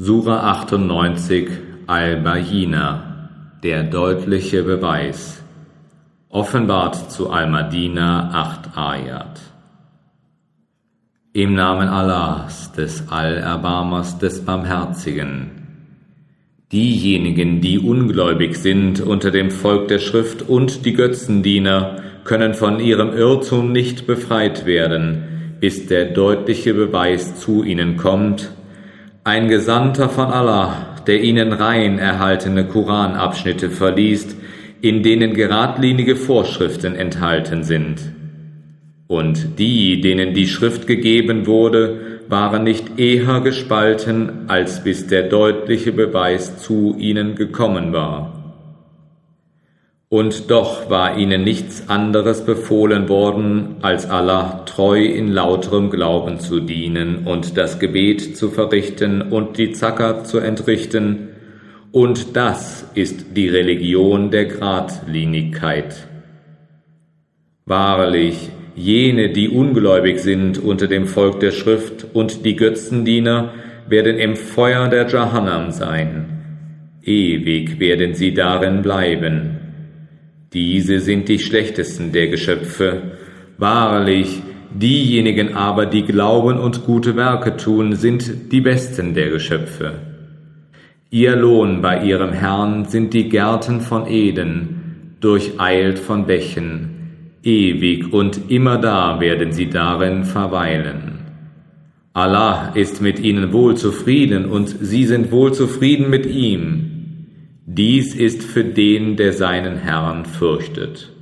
Sura 98 Al-Bayina Der deutliche Beweis. Offenbart zu Al-Madina 8 Ayat. Im Namen Allahs, des Allerbarmers, des Barmherzigen. Diejenigen, die ungläubig sind unter dem Volk der Schrift und die Götzendiener, können von ihrem Irrtum nicht befreit werden, bis der deutliche Beweis zu ihnen kommt, ein Gesandter von Allah, der ihnen rein erhaltene Koranabschnitte verliest, in denen geradlinige Vorschriften enthalten sind. Und die, denen die Schrift gegeben wurde, waren nicht eher gespalten, als bis der deutliche Beweis zu ihnen gekommen war. Und doch war ihnen nichts anderes befohlen worden, als Allah treu in lauterem Glauben zu dienen und das Gebet zu verrichten und die Zakat zu entrichten, und das ist die Religion der Gradlinigkeit. Wahrlich, jene, die ungläubig sind unter dem Volk der Schrift und die Götzendiener, werden im Feuer der Jahannam sein. Ewig werden sie darin bleiben. Diese sind die schlechtesten der Geschöpfe. Wahrlich, diejenigen aber, die glauben und gute Werke tun, sind die besten der Geschöpfe. Ihr Lohn bei ihrem Herrn sind die Gärten von Eden, durcheilt von Bächen. Ewig und immer da werden sie darin verweilen. Allah ist mit ihnen wohl zufrieden und sie sind wohl zufrieden mit ihm. Dies ist für den, der seinen Herrn fürchtet.